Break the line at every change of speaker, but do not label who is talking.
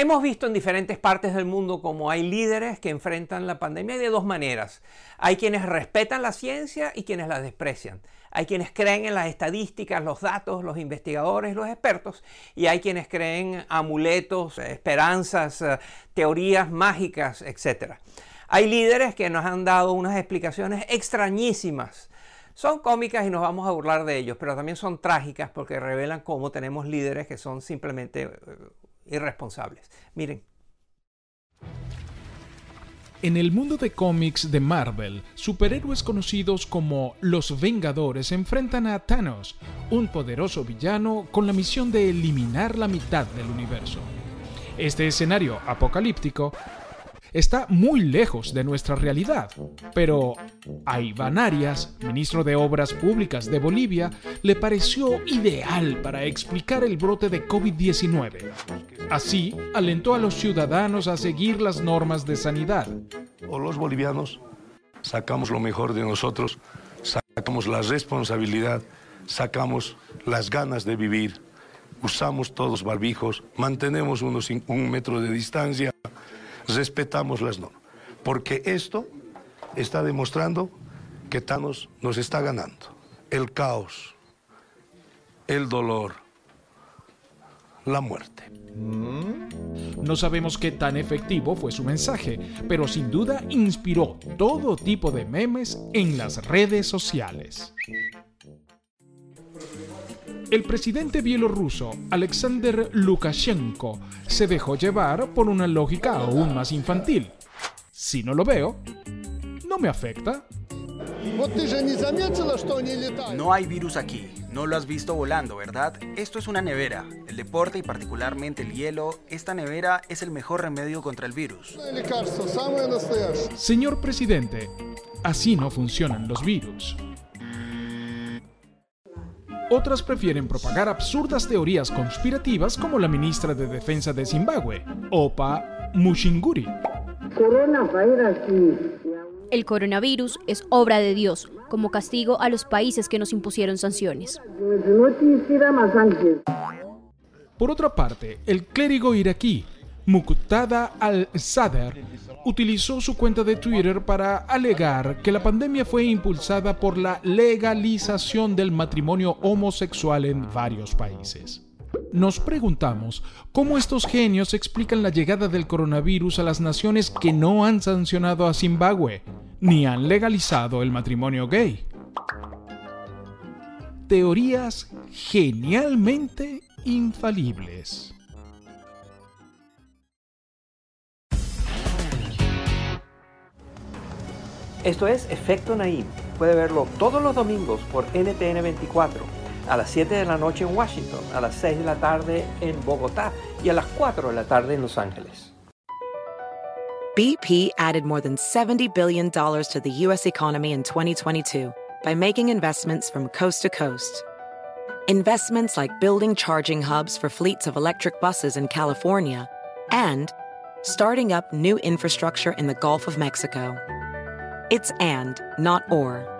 Hemos visto en diferentes partes del mundo cómo hay líderes que enfrentan la pandemia de dos maneras. Hay quienes respetan la ciencia y quienes la desprecian. Hay quienes creen en las estadísticas, los datos, los investigadores, los expertos, y hay quienes creen amuletos, esperanzas, eh, teorías mágicas, etc. Hay líderes que nos han dado unas explicaciones extrañísimas. Son cómicas y nos vamos a burlar de ellos, pero también son trágicas porque revelan cómo tenemos líderes que son simplemente eh, irresponsables. Miren.
En el mundo de cómics de Marvel, superhéroes conocidos como los Vengadores enfrentan a Thanos, un poderoso villano con la misión de eliminar la mitad del universo. Este escenario apocalíptico está muy lejos de nuestra realidad, pero a Iván Arias, ministro de Obras Públicas de Bolivia, le pareció ideal para explicar el brote de COVID-19. Así, alentó a los ciudadanos a seguir las normas de sanidad.
O los bolivianos sacamos lo mejor de nosotros, sacamos la responsabilidad, sacamos las ganas de vivir, usamos todos barbijos, mantenemos unos un metro de distancia respetamos las normas. Porque esto está demostrando que Thanos nos está ganando. El caos, el dolor, la muerte.
No sabemos qué tan efectivo fue su mensaje, pero sin duda inspiró todo tipo de memes en las redes sociales. El presidente bielorruso Alexander Lukashenko se dejó llevar por una lógica aún más infantil. Si no lo veo, no me afecta.
No hay virus aquí, no lo has visto volando, ¿verdad? Esto es una nevera. El deporte y particularmente el hielo, esta nevera es el mejor remedio contra el virus.
Señor presidente, así no funcionan los virus. Otras prefieren propagar absurdas teorías conspirativas como la ministra de Defensa de Zimbabue, Opa Mushinguri.
El coronavirus es obra de Dios, como castigo a los países que nos impusieron sanciones.
Por otra parte, el clérigo iraquí Muqtada al-Sadr utilizó su cuenta de Twitter para alegar que la pandemia fue impulsada por la legalización del matrimonio homosexual en varios países. Nos preguntamos cómo estos genios explican la llegada del coronavirus a las naciones que no han sancionado a Zimbabue ni han legalizado el matrimonio gay. Teorías genialmente infalibles.
Esto es Efecto Naim. Puede verlo todos los domingos por NTN 24, a las 7 de la noche en Washington, a las 6 de la tarde en Bogotá y a las 4 de la tarde en Los Ángeles.
BP added more than $70 billion to the U.S. economy in 2022 by making investments from coast to coast. Investments like building charging hubs for fleets of electric buses in California and starting up new infrastructure in the Gulf of Mexico. It's and, not or.